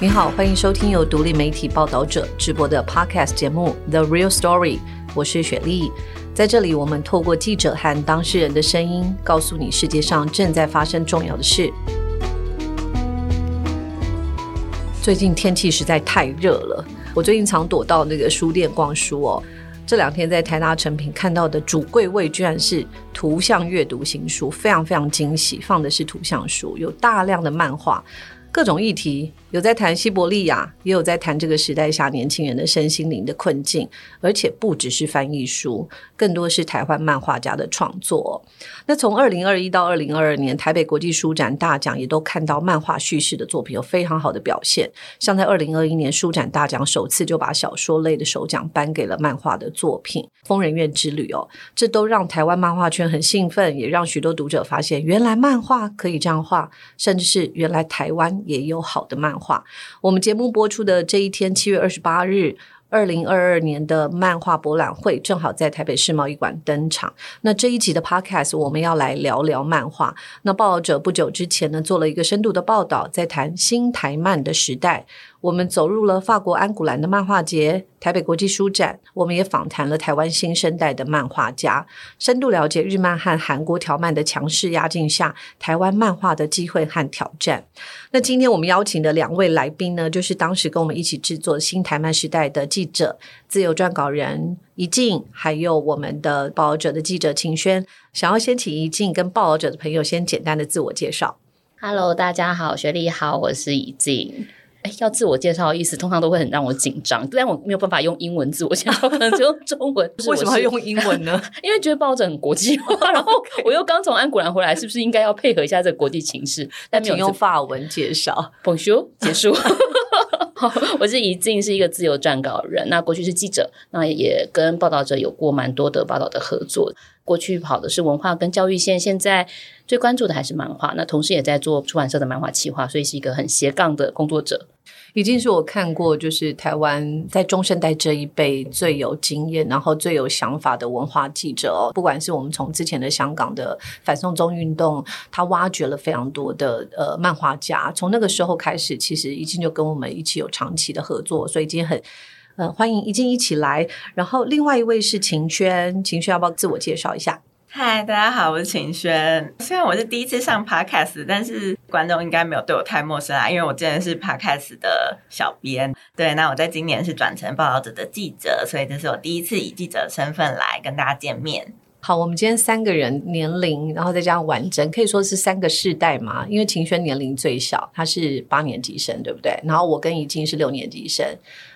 你好，欢迎收听由独立媒体报道者直播的 Podcast 节目《The Real Story》，我是雪莉。在这里，我们透过记者和当事人的声音，告诉你世界上正在发生重要的事。最近天气实在太热了，我最近常躲到那个书店逛书哦。这两天在台大成品看到的主柜位，居然是图像阅读新书，非常非常惊喜，放的是图像书，有大量的漫画。各种议题有在谈西伯利亚，也有在谈这个时代下年轻人的身心灵的困境，而且不只是翻译书，更多是台湾漫画家的创作。那从二零二一到二零二二年，台北国际书展大奖也都看到漫画叙事的作品有非常好的表现。像在二零二一年书展大奖首次就把小说类的首奖颁给了漫画的作品《疯人院之旅》哦，这都让台湾漫画圈很兴奋，也让许多读者发现原来漫画可以这样画，甚至是原来台湾。也有好的漫画。我们节目播出的这一天，七月二十八日，二零二二年的漫画博览会正好在台北世贸艺馆登场。那这一集的 Podcast，我们要来聊聊漫画。那报道者不久之前呢，做了一个深度的报道，在谈新台漫的时代。我们走入了法国安古兰的漫画节、台北国际书展，我们也访谈了台湾新生代的漫画家，深度了解日漫和韩国条漫的强势压境下，台湾漫画的机会和挑战。那今天我们邀请的两位来宾呢，就是当时跟我们一起制作《新台漫时代》的记者、自由撰稿人一静，还有我们的报道者的记者秦轩。想要先请一静跟报道者的朋友先简单的自我介绍。Hello，大家好，学历好，我是一静。哎，要自我介绍的意思，通常都会很让我紧张，但我没有办法用英文自我介绍，可能就用中文。为什么要用英文呢？因为觉得抱着很国际化，然后我又刚从安古兰回来，是不是应该要配合一下这个国际情势？但没有用法文介绍。Bonjour，结束。我是怡静，是一个自由撰稿人。那过去是记者，那也跟报道者有过蛮多的报道的合作。过去跑的是文化跟教育线，现在最关注的还是漫画。那同时也在做出版社的漫画企划，所以是一个很斜杠的工作者。已经是我看过，就是台湾在中生代这一辈最有经验，然后最有想法的文化记者。不管是我们从之前的香港的反送中运动，他挖掘了非常多的呃漫画家，从那个时候开始，其实已经就跟我们一起有长期的合作，所以今天很呃欢迎已经一起来。然后另外一位是秦轩，秦轩要不要自我介绍一下？嗨，大家好，我是秦轩。虽然我是第一次上 Podcast，但是观众应该没有对我太陌生啊，因为我之前是 Podcast 的小编。对，那我在今年是转成报道者的记者，所以这是我第一次以记者身份来跟大家见面。好，我们今天三个人年龄，然后再加上完整，可以说是三个世代嘛。因为秦轩年龄最小，他是八年级生，对不对？然后我跟怡静是六年级生，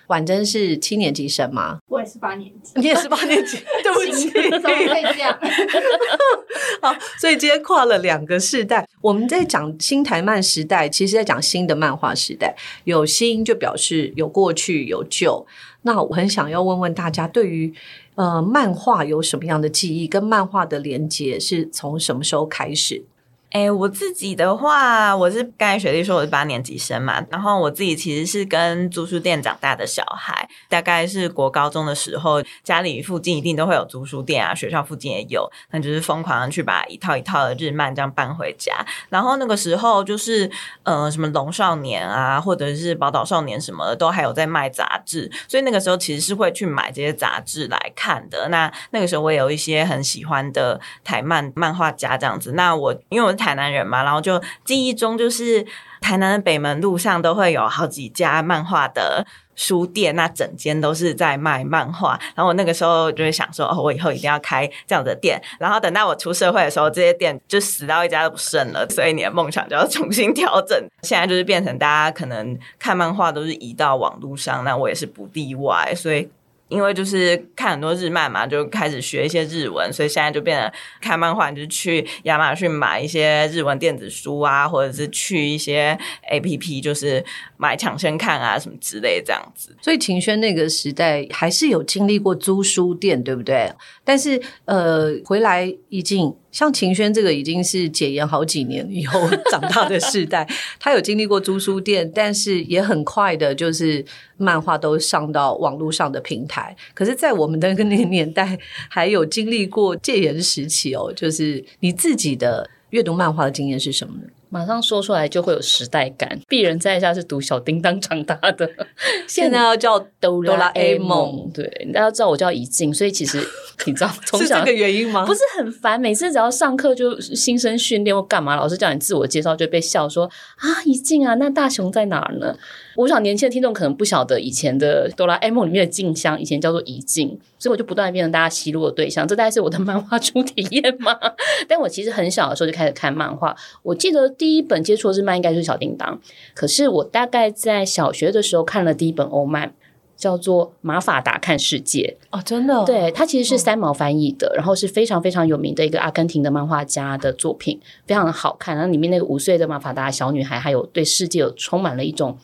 婉珍是七年级生吗？我也是八年级，你也是八年级，对不起，怎么可以这样？好，所以今天跨了两个世代，我们在讲新台漫时代，其实在讲新的漫画时代，有新就表示有过去有旧。那我很想要问问大家，对于呃漫画有什么样的记忆？跟漫画的连接是从什么时候开始？哎，我自己的话，我是刚才雪莉说我是八年级生嘛，然后我自己其实是跟租书店长大的小孩，大概是国高中的时候，家里附近一定都会有租书店啊，学校附近也有，那就是疯狂的去把一套一套的日漫这样搬回家。然后那个时候就是呃什么龙少年啊，或者是宝岛少年什么的，都还有在卖杂志，所以那个时候其实是会去买这些杂志来看的。那那个时候我也有一些很喜欢的台漫漫画家这样子，那我因为我。台南人嘛，然后就记忆中就是台南的北门路上都会有好几家漫画的书店，那整间都是在卖漫画。然后我那个时候就会想说，哦，我以后一定要开这样的店。然后等到我出社会的时候，这些店就死到一家都不剩了。所以你的梦想就要重新调整。现在就是变成大家可能看漫画都是移到网络上，那我也是不例外。所以。因为就是看很多日漫嘛，就开始学一些日文，所以现在就变成看漫画，就是去亚马逊买一些日文电子书啊，或者是去一些 A P P，就是买抢先看啊什么之类这样子。所以秦轩那个时代还是有经历过租书店，对不对？但是呃，回来已经。像秦轩这个已经是解严好几年以后 长大的世代，他有经历过租书店，但是也很快的，就是漫画都上到网络上的平台。可是，在我们的那个年代，还有经历过戒严时期哦。就是你自己的阅读漫画的经验是什么呢？马上说出来就会有时代感。鄙人在下是读小叮当长大的，现在要叫哆哆啦 A 梦梦。对，大家知道我叫怡静，所以其实你知道从小是这个原因吗？不是很烦，每次只要上课就新生训练或干嘛，老师叫你自我介绍就被笑说啊，怡静啊，那大雄在哪儿呢？我想年轻的听众可能不晓得以前的哆啦 A 梦里面的静香，以前叫做怡静，所以我就不断变成大家奚落的对象。这大概是我的 漫画初体验嘛？但我其实很小的时候就开始看漫画，我记得第一本接触的日漫应该就是小叮当，可是我大概在小学的时候看了第一本欧漫。叫做《马法达看世界》，哦，真的，对，它其实是三毛翻译的，然后是非常非常有名的一个阿根廷的漫画家的作品，非常的好看。然后里面那个五岁的马法达小女孩，还有对世界有充满了一种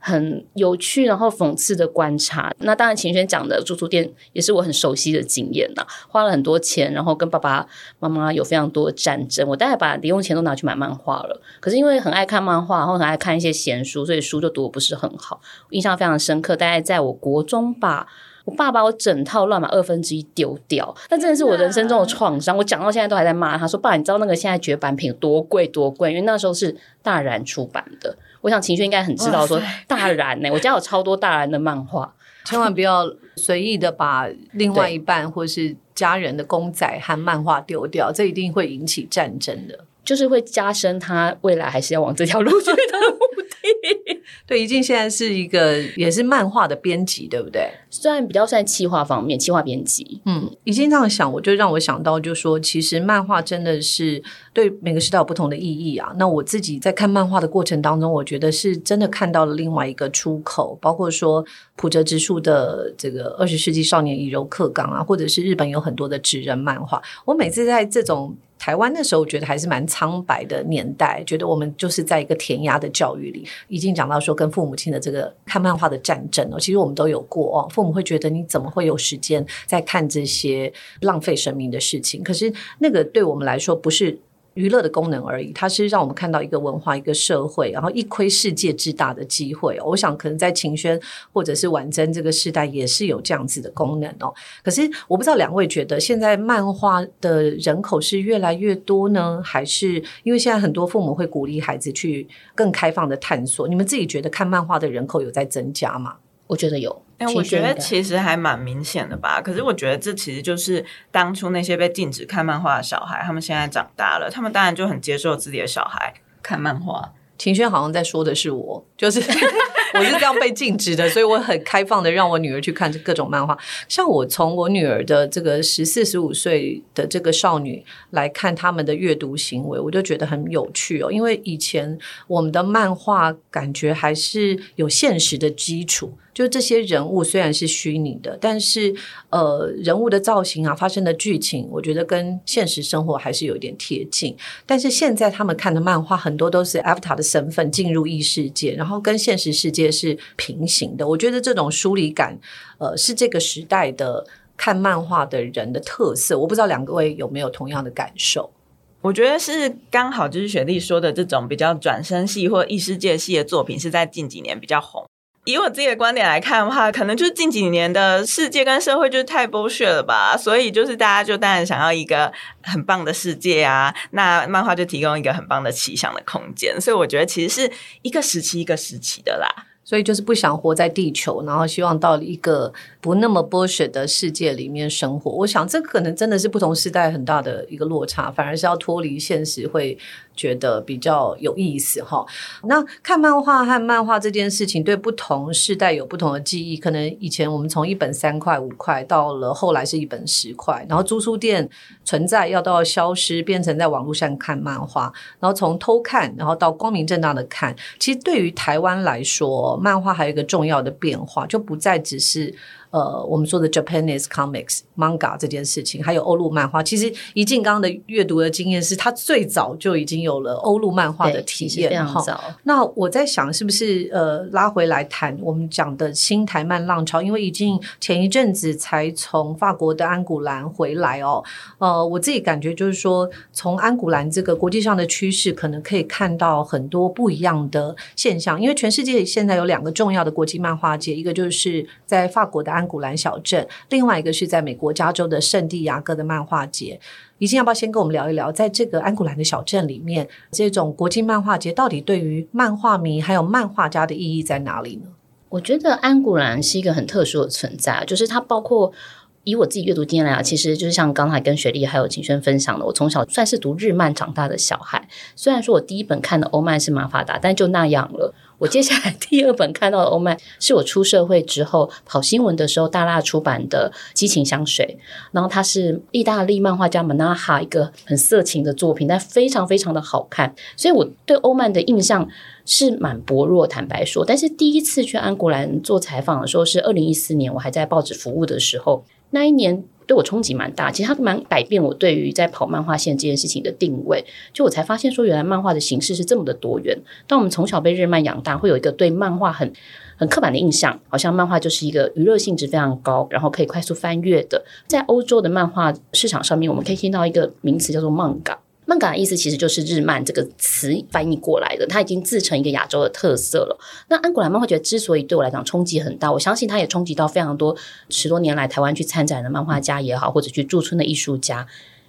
很有趣然后讽刺的观察。那当然，秦轩讲的住宿店也是我很熟悉的经验呐，花了很多钱，然后跟爸爸妈妈有非常多的战争，我大概把零用钱都拿去买漫画了。可是因为很爱看漫画，然后很爱看一些闲书，所以书就读的不是很好，印象非常深刻。大概在我国中吧。我爸把我整套乱码二分之一丢掉，那真的是我人生中的创伤。我讲到现在都还在骂他，说：“爸，你知道那个现在绝版品多贵多贵？因为那时候是大然出版的。我想秦轩应该很知道，说大然呢、我家有超多大然的漫画。千万不要随意的把另外一半或是家人的公仔和漫画丢掉，这一定会引起战争的。就是会加深他未来还是要往这条路去的目的。对，一静现在是一个也是漫画的编辑，对不对？虽然比较算企划方面，企划编辑，嗯，已经这样想，我就让我想到，就说其实漫画真的是对每个时代有不同的意义啊。那我自己在看漫画的过程当中，我觉得是真的看到了另外一个出口，包括说普泽直树的这个二十世纪少年以柔克刚啊，或者是日本有很多的纸人漫画。我每次在这种台湾那时候，我觉得还是蛮苍白的年代，觉得我们就是在一个填鸭的教育里，已经讲到说跟父母亲的这个看漫画的战争哦，其实我们都有过哦。父母会觉得你怎么会有时间在看这些浪费生命的事情？可是那个对我们来说不是。娱乐的功能而已，它是让我们看到一个文化、一个社会，然后一窥世界之大的机会。我想，可能在秦轩或者是婉珍这个时代，也是有这样子的功能哦。可是，我不知道两位觉得，现在漫画的人口是越来越多呢，还是因为现在很多父母会鼓励孩子去更开放的探索？你们自己觉得看漫画的人口有在增加吗？我觉得有。哎、我觉得其实还蛮明显的吧。可是我觉得这其实就是当初那些被禁止看漫画的小孩，他们现在长大了，他们当然就很接受自己的小孩看漫画。秦轩好像在说的是我，就是 我是这样被禁止的，所以我很开放的让我女儿去看各种漫画。像我从我女儿的这个十四十五岁的这个少女来看他们的阅读行为，我就觉得很有趣哦。因为以前我们的漫画感觉还是有现实的基础。就这些人物虽然是虚拟的，但是呃，人物的造型啊，发生的剧情，我觉得跟现实生活还是有一点贴近。但是现在他们看的漫画很多都是 Avatar 的身份进入异世界，然后跟现实世界也是平行的。我觉得这种疏离感，呃，是这个时代的看漫画的人的特色。我不知道两位有没有同样的感受？我觉得是刚好就是雪莉说的这种比较转身系或异世界系的作品，是在近几年比较红。以我自己的观点来看的话，可能就是近几年的世界跟社会就是太剥削了吧，所以就是大家就当然想要一个很棒的世界啊，那漫画就提供一个很棒的奇想的空间，所以我觉得其实是一个时期一个时期的啦。所以就是不想活在地球，然后希望到一个不那么剥削的世界里面生活。我想这可能真的是不同时代很大的一个落差，反而是要脱离现实会觉得比较有意思哈。那看漫画和漫画这件事情，对不同世代有不同的记忆。可能以前我们从一本三块五块，到了后来是一本十块，然后租书店存在要到消失，变成在网络上看漫画，然后从偷看，然后到光明正大的看。其实对于台湾来说，漫画还有一个重要的变化，就不再只是呃我们说的 Japanese comics manga 这件事情，还有欧陆漫画。其实一静刚刚的阅读的经验是，他最早就已经有了欧陆漫画的体验，哈。那我在想，是不是呃拉回来谈我们讲的新台漫浪潮？因为已经前一阵子才从法国的安古兰回来哦。呃，我自己感觉就是说，从安古兰这个国际上的趋势，可能可以看到很多不一样的现象。因为全世界现在有两个重要的国际漫画节，一个就是在法国的安。安古兰小镇，另外一个是在美国加州的圣地亚哥的漫画节。怡静要不要先跟我们聊一聊，在这个安古兰的小镇里面，这种国际漫画节到底对于漫画迷还有漫画家的意义在哪里呢？我觉得安古兰是一个很特殊的存在，就是它包括。以我自己阅读经验来讲，其实就是像刚才跟雪莉还有景轩分享的，我从小算是读日漫长大的小孩。虽然说我第一本看的欧漫是马法达，但就那样了。我接下来 第二本看到的欧曼是我出社会之后跑新闻的时候大辣出版的《激情香水》，然后它是意大利漫画家马纳哈一个很色情的作品，但非常非常的好看。所以我对欧曼的印象是蛮薄弱，坦白说。但是第一次去安古兰做采访的时候是二零一四年，我还在报纸服务的时候。那一年对我冲击蛮大，其实它蛮改变我对于在跑漫画线这件事情的定位。就我才发现说，原来漫画的形式是这么的多元。当我们从小被日漫养大，会有一个对漫画很很刻板的印象，好像漫画就是一个娱乐性质非常高，然后可以快速翻阅的。在欧洲的漫画市场上面，我们可以听到一个名词叫做漫港。漫改的意思其实就是日漫这个词翻译过来的，它已经自成一个亚洲的特色了。那安古兰漫画节之所以对我来讲冲击很大，我相信它也冲击到非常多十多年来台湾去参展的漫画家也好，或者去驻村的艺术家，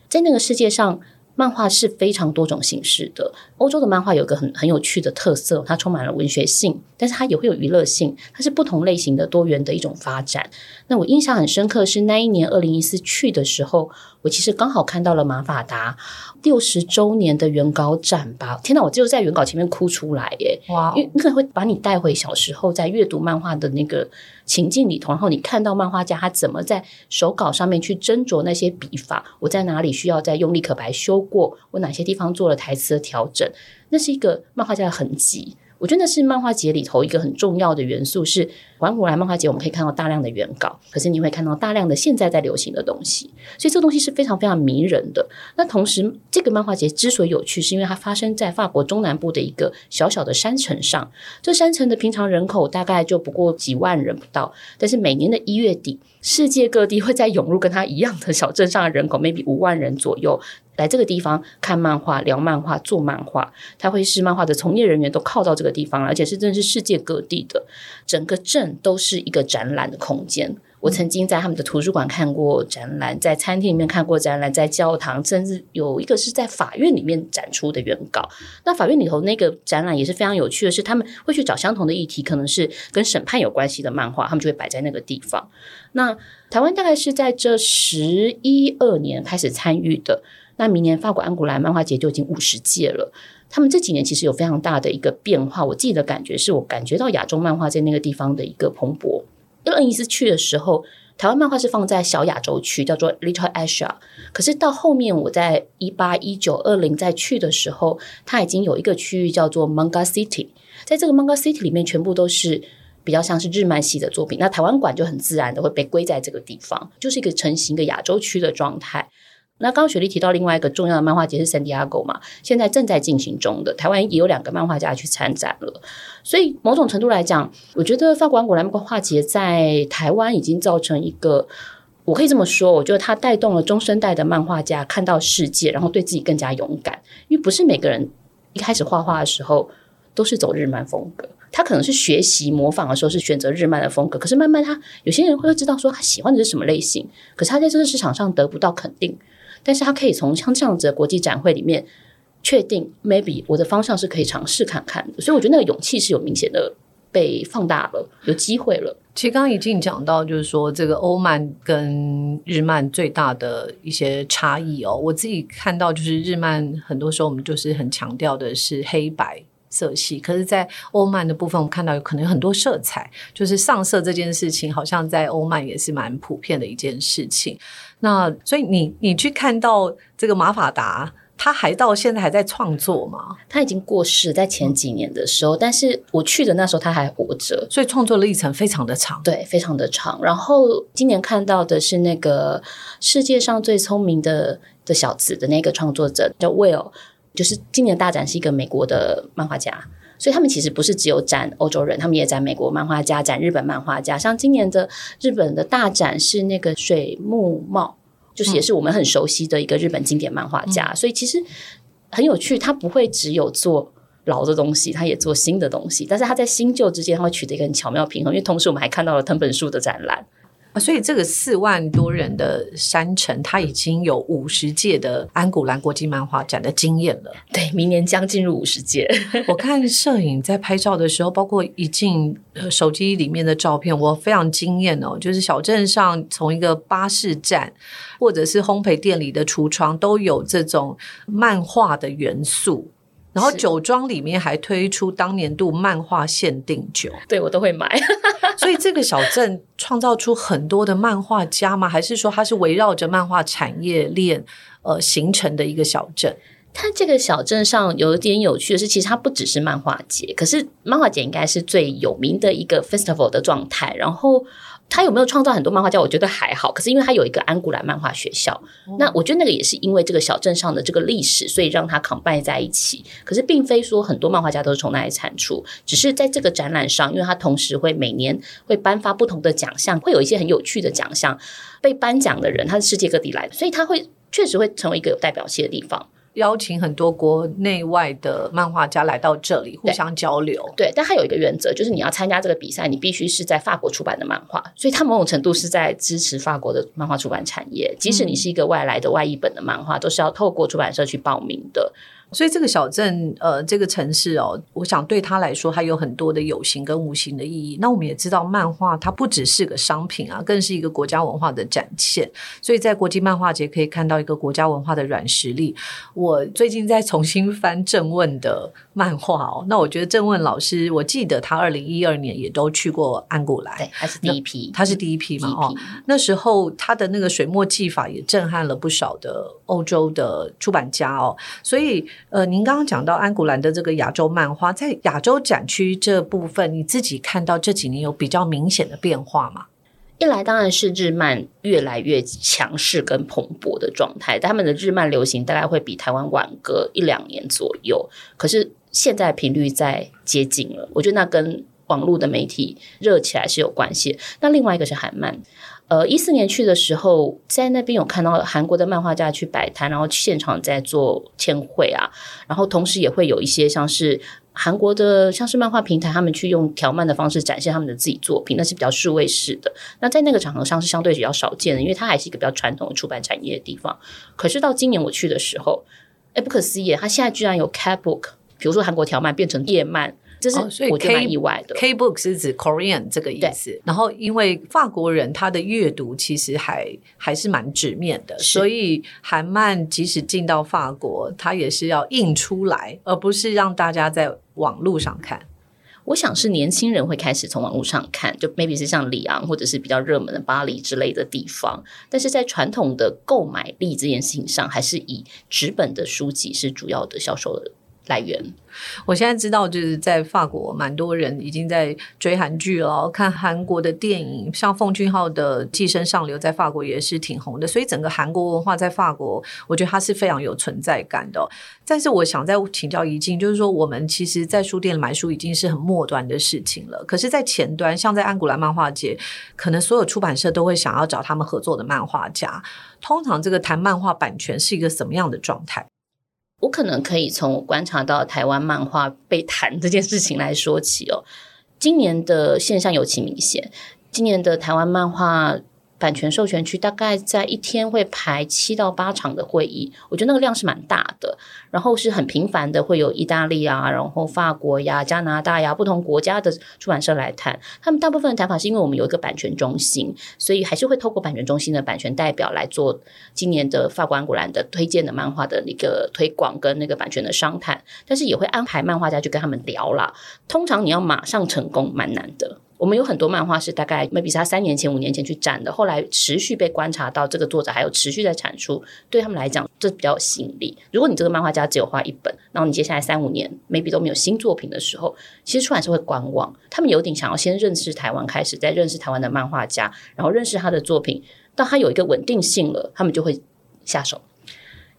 在那个世界上。漫画是非常多种形式的。欧洲的漫画有个很很有趣的特色，它充满了文学性，但是它也会有娱乐性，它是不同类型的多元的一种发展。那我印象很深刻是那一年二零一四去的时候，我其实刚好看到了马法达六十周年的原稿展吧。天哪，我就在原稿前面哭出来耶！哇，因为那个会把你带回小时候在阅读漫画的那个。情境里头，然后你看到漫画家他怎么在手稿上面去斟酌那些笔法，我在哪里需要再用力可白修过，我哪些地方做了台词的调整，那是一个漫画家的痕迹。我觉得那是漫画节里头一个很重要的元素，是玩古来漫画节，我们可以看到大量的原稿，可是你会看到大量的现在在流行的东西，所以这个东西是非常非常迷人的。那同时，这个漫画节之所以有趣，是因为它发生在法国中南部的一个小小的山城上，这山城的平常人口大概就不过几万人不到，但是每年的一月底。世界各地会在涌入跟他一样的小镇上的人口，maybe 五万人左右来这个地方看漫画、聊漫画、做漫画。它会是漫画的从业人员都靠到这个地方，而且是真的是世界各地的，整个镇都是一个展览的空间。我曾经在他们的图书馆看过展览，在餐厅里面看过展览，在教堂，甚至有一个是在法院里面展出的原稿。那法院里头那个展览也是非常有趣的，是他们会去找相同的议题，可能是跟审判有关系的漫画，他们就会摆在那个地方。那台湾大概是在这十一二年开始参与的，那明年法国安古兰漫画节就已经五十届了。他们这几年其实有非常大的一个变化，我自己的感觉是我感觉到亚洲漫画在那个地方的一个蓬勃。二零一四去的时候，台湾漫画是放在小亚洲区，叫做 Little Asia。可是到后面，我在一八、一九、二零再去的时候，它已经有一个区域叫做 Manga City。在这个 Manga City 里面，全部都是比较像是日漫系的作品。那台湾馆就很自然的会被归在这个地方，就是一个成型的亚洲区的状态。那刚刚雪莉提到另外一个重要的漫画节是 San Diego 嘛，现在正在进行中的，台湾也有两个漫画家去参展了。所以某种程度来讲，我觉得法国果兰漫画节在台湾已经造成一个，我可以这么说，我觉得它带动了中生代的漫画家看到世界，然后对自己更加勇敢。因为不是每个人一开始画画的时候都是走日漫风格，他可能是学习模仿的时候是选择日漫的风格，可是慢慢他有些人会知道说他喜欢的是什么类型，可是他在这个市场上得不到肯定。但是他可以从像这样子的国际展会里面确定，maybe 我的方向是可以尝试看看的，所以我觉得那个勇气是有明显的被放大了，有机会了。其实刚刚已经讲到，就是说这个欧漫跟日漫最大的一些差异哦，我自己看到就是日漫很多时候我们就是很强调的是黑白。色系，可是，在欧曼的部分，我们看到有可能有很多色彩，就是上色这件事情，好像在欧曼也是蛮普遍的一件事情。那所以，你你去看到这个马法达，他还到现在还在创作吗？他已经过世，在前几年的时候，但是我去的那时候他还活着，所以创作历程非常的长，对，非常的长。然后今年看到的是那个世界上最聪明的的小子的那个创作者叫 Will。就是今年大展是一个美国的漫画家，所以他们其实不是只有展欧洲人，他们也展美国漫画家、展日本漫画家。像今年的日本的大展是那个水木茂，就是也是我们很熟悉的一个日本经典漫画家。所以其实很有趣，他不会只有做老的东西，他也做新的东西。但是他在新旧之间，他会取得一个很巧妙平衡。因为同时我们还看到了藤本树的展览。啊所以这个四万多人的山城，它已经有五十届的安古兰国际漫画展的经验了。对，明年将进入五十届。我看摄影在拍照的时候，包括一进呃手机里面的照片，我非常惊艳哦。就是小镇上从一个巴士站，或者是烘焙店里的橱窗，都有这种漫画的元素。然后酒庄里面还推出当年度漫画限定酒，对我都会买。所以这个小镇创造出很多的漫画家吗？还是说它是围绕着漫画产业链呃形成的一个小镇？它这个小镇上有一点有趣的是，其实它不只是漫画节，可是漫画节应该是最有名的一个 festival 的状态。然后它有没有创造很多漫画家？我觉得还好。可是因为他有一个安古兰漫画学校，那我觉得那个也是因为这个小镇上的这个历史，所以让他 combine 在一起。可是并非说很多漫画家都是从那里产出，只是在这个展览上，因为他同时会每年会颁发不同的奖项，会有一些很有趣的奖项被颁奖的人，他是世界各地来的，所以他会确实会成为一个有代表性的地方。邀请很多国内外的漫画家来到这里互相交流。对，但它有一个原则，就是你要参加这个比赛，你必须是在法国出版的漫画，所以它某种程度是在支持法国的漫画出版产业。即使你是一个外来的外译本的漫画，都是要透过出版社去报名的。所以这个小镇，呃，这个城市哦，我想对他来说，它有很多的有形跟无形的意义。那我们也知道，漫画它不只是个商品啊，更是一个国家文化的展现。所以在国际漫画节可以看到一个国家文化的软实力。我最近在重新翻郑问的漫画哦，那我觉得郑问老师，我记得他二零一二年也都去过安古兰，对，它是第一批，他是第一批嘛，哦那时候他的那个水墨技法也震撼了不少的欧洲的出版家哦，所以呃，您刚刚讲到安古兰的这个亚洲漫画，在亚洲展区这部分，你自己看到这几年有比较明显的变化吗？一来当然是日漫越来越强势跟蓬勃的状态，他们的日漫流行大概会比台湾晚个一两年左右，可是现在频率在接近了，我觉得那跟网络的媒体热起来是有关系。那另外一个是韩漫，呃，一四年去的时候，在那边有看到韩国的漫画家去摆摊，然后现场在做签绘啊，然后同时也会有一些像是韩国的像是漫画平台，他们去用条漫的方式展现他们的自己作品，那是比较数位式的。那在那个场合上是相对比较少见的，因为它还是一个比较传统的出版产业的地方。可是到今年我去的时候，哎，不可思议，它现在居然有 cat book，比如说韩国条漫变成页漫，这是哦所以我觉得 K- 蛮意外的。K book 是指 Korean 这个意思，然后因为法国人他的阅读其实还还是蛮直面的，所以韩漫即使进到法国，它也是要印出来，而不是让大家在网络上看。我想是年轻人会开始从网络上看，就 maybe 是像里昂或者是比较热门的巴黎之类的地方，但是在传统的购买力这件事情上，还是以纸本的书籍是主要的销售的来源。我现在知道，就是在法国，蛮多人已经在追韩剧了，看韩国的电影，像奉俊昊的《寄生上流》在法国也是挺红的，所以整个韩国文化在法国，我觉得它是非常有存在感的。但是我想再请教一静，就是说我们其实，在书店买书已经是很末端的事情了，可是，在前端，像在安古兰漫画节，可能所有出版社都会想要找他们合作的漫画家。通常这个谈漫画版权是一个什么样的状态？我可能可以从我观察到台湾漫画被谈这件事情来说起哦。今年的现象尤其明显，今年的台湾漫画版权授权区大概在一天会排七到八场的会议，我觉得那个量是蛮大的。然后是很频繁的，会有意大利啊，然后法国呀、加拿大呀不同国家的出版社来谈。他们大部分的谈法是因为我们有一个版权中心，所以还是会透过版权中心的版权代表来做今年的法国安古兰的推荐的漫画的一个推广跟那个版权的商谈，但是也会安排漫画家去跟他们聊啦。通常你要马上成功蛮难的。我们有很多漫画是大概 maybe 他三年前、五年前去展的，后来持续被观察到这个作者还有持续在产出，对他们来讲这比较有吸引力。如果你这个漫画家只有画一本，然后你接下来三五年 maybe 都没有新作品的时候，其实出版社会观望，他们有点想要先认识台湾开始，再认识台湾的漫画家，然后认识他的作品，到他有一个稳定性了，他们就会下手。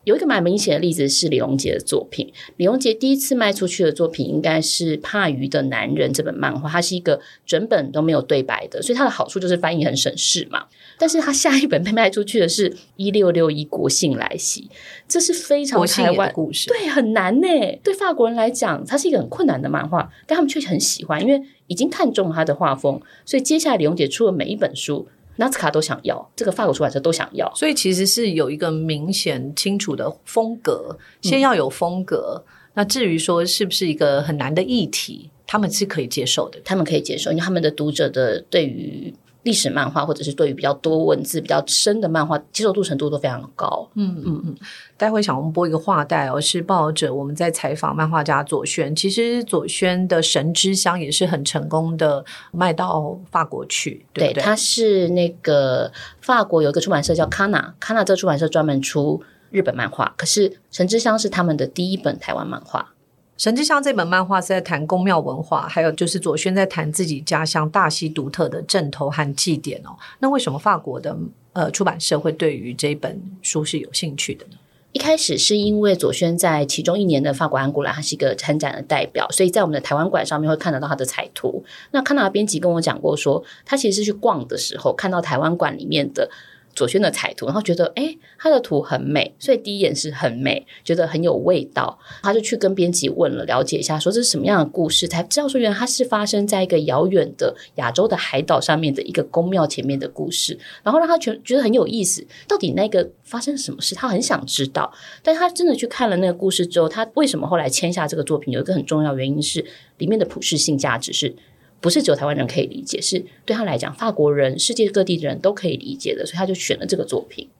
有一个蛮明显的例子是李荣杰的作品。李荣杰第一次卖出去的作品应该是《怕鱼的男人》这本漫画，它是一个整本都没有对白的，所以它的好处就是翻译很省事嘛。但是他下一本被卖出去的是《一六六一国庆来袭》，这是非常台湾故事，对，很难呢。对法国人来讲，它是一个很困难的漫画，但他们却很喜欢，因为已经看中了他的画风，所以接下来李荣杰出的每一本书，纳斯卡都想要，这个法国出版社都想要。所以其实是有一个明显清楚的风格，先要有风格。那至于说是不是一个很难的议题，他们是可以接受的。他们可以接受，因为他们的读者的对于历史漫画或者是对于比较多文字、比较深的漫画接受度程度都非常高。嗯嗯嗯。待会想我们播一个话带哦，是报道者我们在采访漫画家左轩。其实左轩的《神之乡》也是很成功的卖到法国去，对不对？他是那个法国有一个出版社叫卡纳，卡纳这个出版社专门出日本漫画，可是《神之乡》是他们的第一本台湾漫画。神之乡这本漫画是在谈宫庙文化，还有就是左轩在谈自己家乡大溪独特的镇头和祭典哦。那为什么法国的呃出版社会对于这本书是有兴趣的呢？一开始是因为左轩在其中一年的法国安古兰，他是一个参展的代表，所以在我们的台湾馆上面会看得到他的彩图。那看到编辑跟我讲过，说他其实是去逛的时候看到台湾馆里面的。左轩的彩图，然后觉得哎，他的图很美，所以第一眼是很美，觉得很有味道。他就去跟编辑问了，了解一下，说这是什么样的故事，才知道说原来它是发生在一个遥远的亚洲的海岛上面的一个宫庙前面的故事。然后让他觉觉得很有意思，到底那个发生什么事，他很想知道。但他真的去看了那个故事之后，他为什么后来签下这个作品？有一个很重要原因是里面的普世性价值是。不是只有台湾人可以理解，是对他来讲，法国人、世界各地的人都可以理解的，所以他就选了这个作品。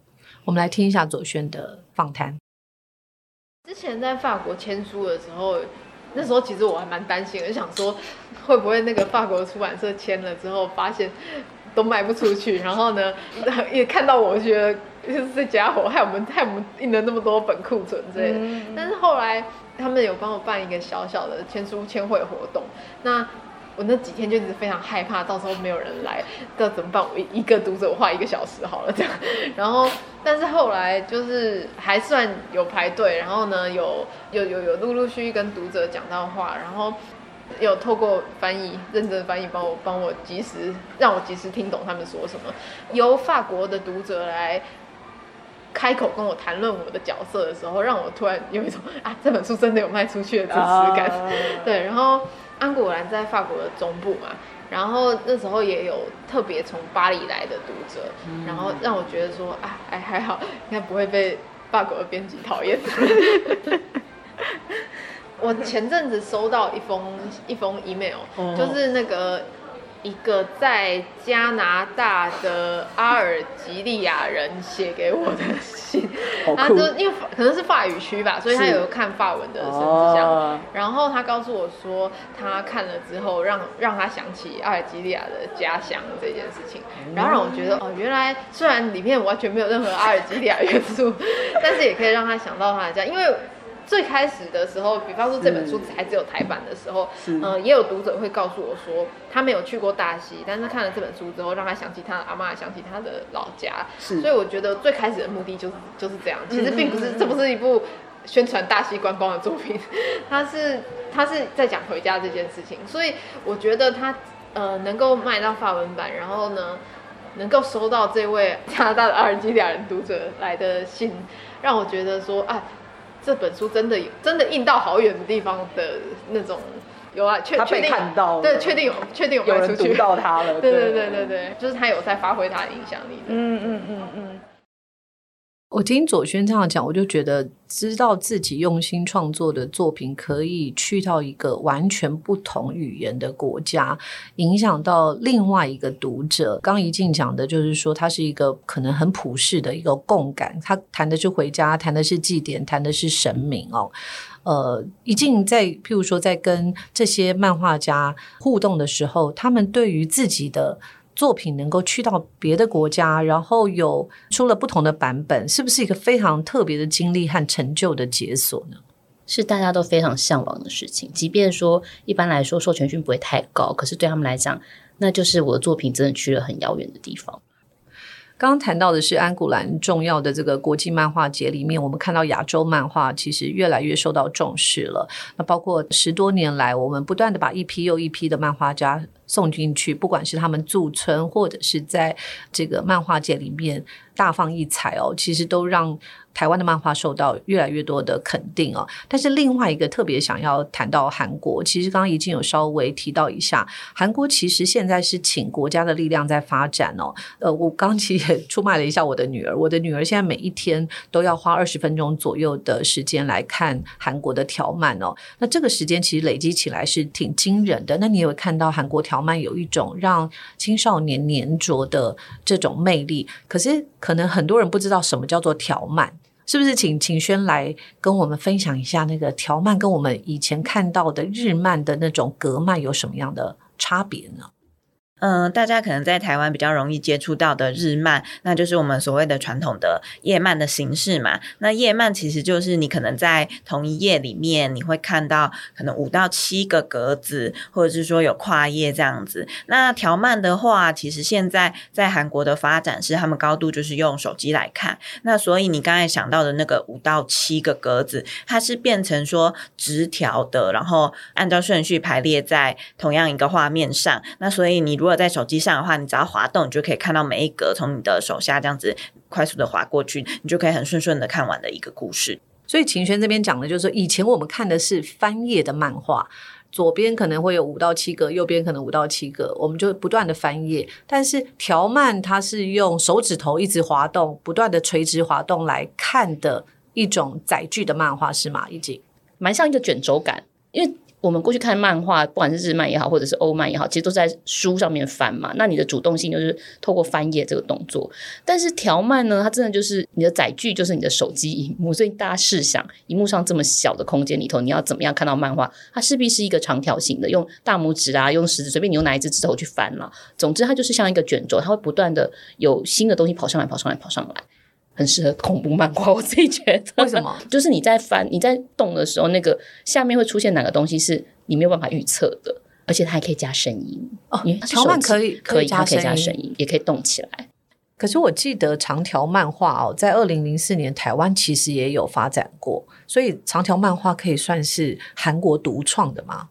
我们来听一下左轩的访谈。之前在法国签书的时候，那时候其实我还蛮担心，的，想说会不会那个法国出版社签了之后，发现都卖不出去，然后呢，也看到我觉得就是这家伙害我们害我们印了那么多本库存之类的。但是后来他们有帮我办一个小小的签书签会活动，那。我那几天就一直非常害怕，到时候没有人来，这怎么办？我一个读者我画一个小时好了这样。然后，但是后来就是还算有排队，然后呢，有有有有陆陆续续跟读者讲到话，然后有透过翻译认真翻译帮我帮我及时让我及时听懂他们说什么。由法国的读者来开口跟我谈论我的角色的时候，让我突然有一种啊这本书真的有卖出去的真实感。对，然后。安古兰在法国的中部嘛，然后那时候也有特别从巴黎来的读者，然后让我觉得说，啊，哎还好，应该不会被法国的编辑讨厌。我前阵子收到一封一封 email，就是那个。一个在加拿大的阿尔及利亚人写给我的信，他就因为可能是法语区吧，所以他有看法文的神之乡。然后他告诉我说，他看了之后，让让他想起阿尔及利亚的家乡这件事情，然后让我觉得哦，原来虽然里面完全没有任何阿尔及利亚元素，但是也可以让他想到他的家，因为。最开始的时候，比方说这本书还只有台版的时候，嗯，也有读者会告诉我说，他没有去过大溪，但是看了这本书之后，让他想起他的阿妈，想起他的老家。是，所以我觉得最开始的目的就是就是这样。其实并不是，这不是一部宣传大溪观光的作品，他是他是在讲回家这件事情。所以我觉得他呃能够卖到法文版，然后呢能够收到这位加拿大的阿尔及利亚人读者来的信，让我觉得说啊。这本书真的有真的印到好远的地方的那种，有啊，确确定看到，对，确定有，确定有有人读到他了，对 对。对对对，就是他有在发挥他的影响力的，嗯嗯嗯嗯。我听左轩这样讲，我就觉得知道自己用心创作的作品可以去到一个完全不同语言的国家，影响到另外一个读者。刚一静讲的就是说，它是一个可能很普世的一个共感。他谈的是回家，谈的是祭典，谈的是神明哦。呃，一静在譬如说在跟这些漫画家互动的时候，他们对于自己的。作品能够去到别的国家，然后有出了不同的版本，是不是一个非常特别的经历和成就的解锁呢？是大家都非常向往的事情。即便说一般来说授权讯不会太高，可是对他们来讲，那就是我的作品真的去了很遥远的地方。刚刚谈到的是安古兰重要的这个国际漫画节里面，我们看到亚洲漫画其实越来越受到重视了。那包括十多年来，我们不断的把一批又一批的漫画家。送进去，不管是他们驻村，或者是在这个漫画界里面大放异彩哦，其实都让。台湾的漫画受到越来越多的肯定哦，但是另外一个特别想要谈到韩国，其实刚刚已经有稍微提到一下，韩国其实现在是请国家的力量在发展哦。呃，我刚其实也出卖了一下我的女儿，我的女儿现在每一天都要花二十分钟左右的时间来看韩国的条漫哦。那这个时间其实累积起来是挺惊人的。那你有看到韩国条漫有一种让青少年粘着的这种魅力，可是可能很多人不知道什么叫做条漫。是不是请秦轩来跟我们分享一下那个条漫跟我们以前看到的日漫的那种格漫有什么样的差别呢？嗯，大家可能在台湾比较容易接触到的日漫，那就是我们所谓的传统的页漫的形式嘛。那页漫其实就是你可能在同一页里面，你会看到可能五到七个格子，或者是说有跨页这样子。那条漫的话，其实现在在韩国的发展是他们高度就是用手机来看。那所以你刚才想到的那个五到七个格子，它是变成说直条的，然后按照顺序排列在同样一个画面上。那所以你如果果在手机上的话，你只要滑动，你就可以看到每一格从你的手下这样子快速的滑过去，你就可以很顺顺的看完的一个故事。所以秦轩这边讲的就是说，以前我们看的是翻页的漫画，左边可能会有五到七个，右边可能五到七个，我们就不断的翻页。但是条漫它是用手指头一直滑动，不断的垂直滑动来看的一种载具的漫画，是吗？已经蛮像一个卷轴感，因为。我们过去看漫画，不管是日漫也好，或者是欧漫也好，其实都在书上面翻嘛。那你的主动性就是透过翻页这个动作。但是条漫呢，它真的就是你的载具，就是你的手机荧幕。所以大家试想，荧幕上这么小的空间里头，你要怎么样看到漫画？它势必是一个长条形的，用大拇指啊，用食指，随便你用哪一只指头去翻了。总之，它就是像一个卷轴，它会不断的有新的东西跑上来，跑上来，跑上来。很适合恐怖漫画，我自己觉得。为什么？就是你在翻、你在动的时候，那个下面会出现哪个东西是你没有办法预测的，而且它还可以加声音哦。条漫可以可以加声音，也可以动起来。可是我记得长条漫画哦，在二零零四年台湾其实也有发展过，所以长条漫画可以算是韩国独创的吗？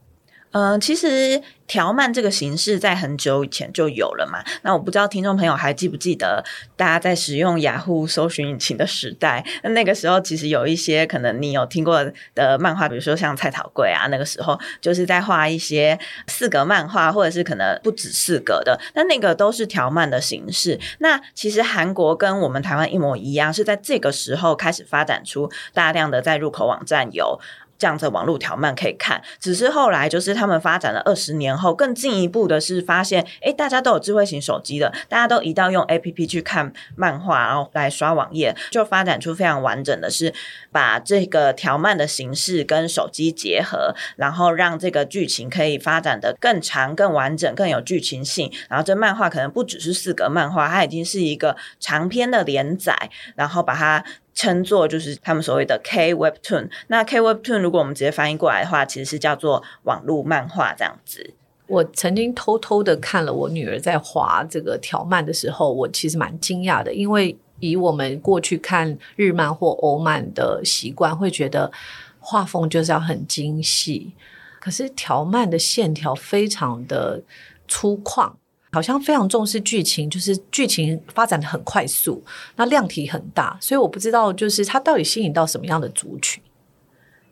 嗯，其实。条漫这个形式在很久以前就有了嘛？那我不知道听众朋友还记不记得，大家在使用雅虎搜寻引擎的时代，那那个时候其实有一些可能你有听过的漫画，比如说像蔡桃贵啊，那个时候就是在画一些四格漫画，或者是可能不止四格的，那那个都是条漫的形式。那其实韩国跟我们台湾一模一样，是在这个时候开始发展出大量的在入口网站有。这样子网络条漫可以看，只是后来就是他们发展了二十年后，更进一步的是发现，哎，大家都有智慧型手机的，大家都一到用 A P P 去看漫画，然后来刷网页，就发展出非常完整的是把这个条漫的形式跟手机结合，然后让这个剧情可以发展的更长、更完整、更有剧情性。然后这漫画可能不只是四格漫画，它已经是一个长篇的连载，然后把它。称作就是他们所谓的 K Webtoon，那 K Webtoon 如果我们直接翻译过来的话，其实是叫做网络漫画这样子。我曾经偷偷的看了我女儿在画这个条漫的时候，我其实蛮惊讶的，因为以我们过去看日漫或欧漫的习惯，会觉得画风就是要很精细，可是条漫的线条非常的粗犷。好像非常重视剧情，就是剧情发展的很快速，那量体很大，所以我不知道就是它到底吸引到什么样的族群。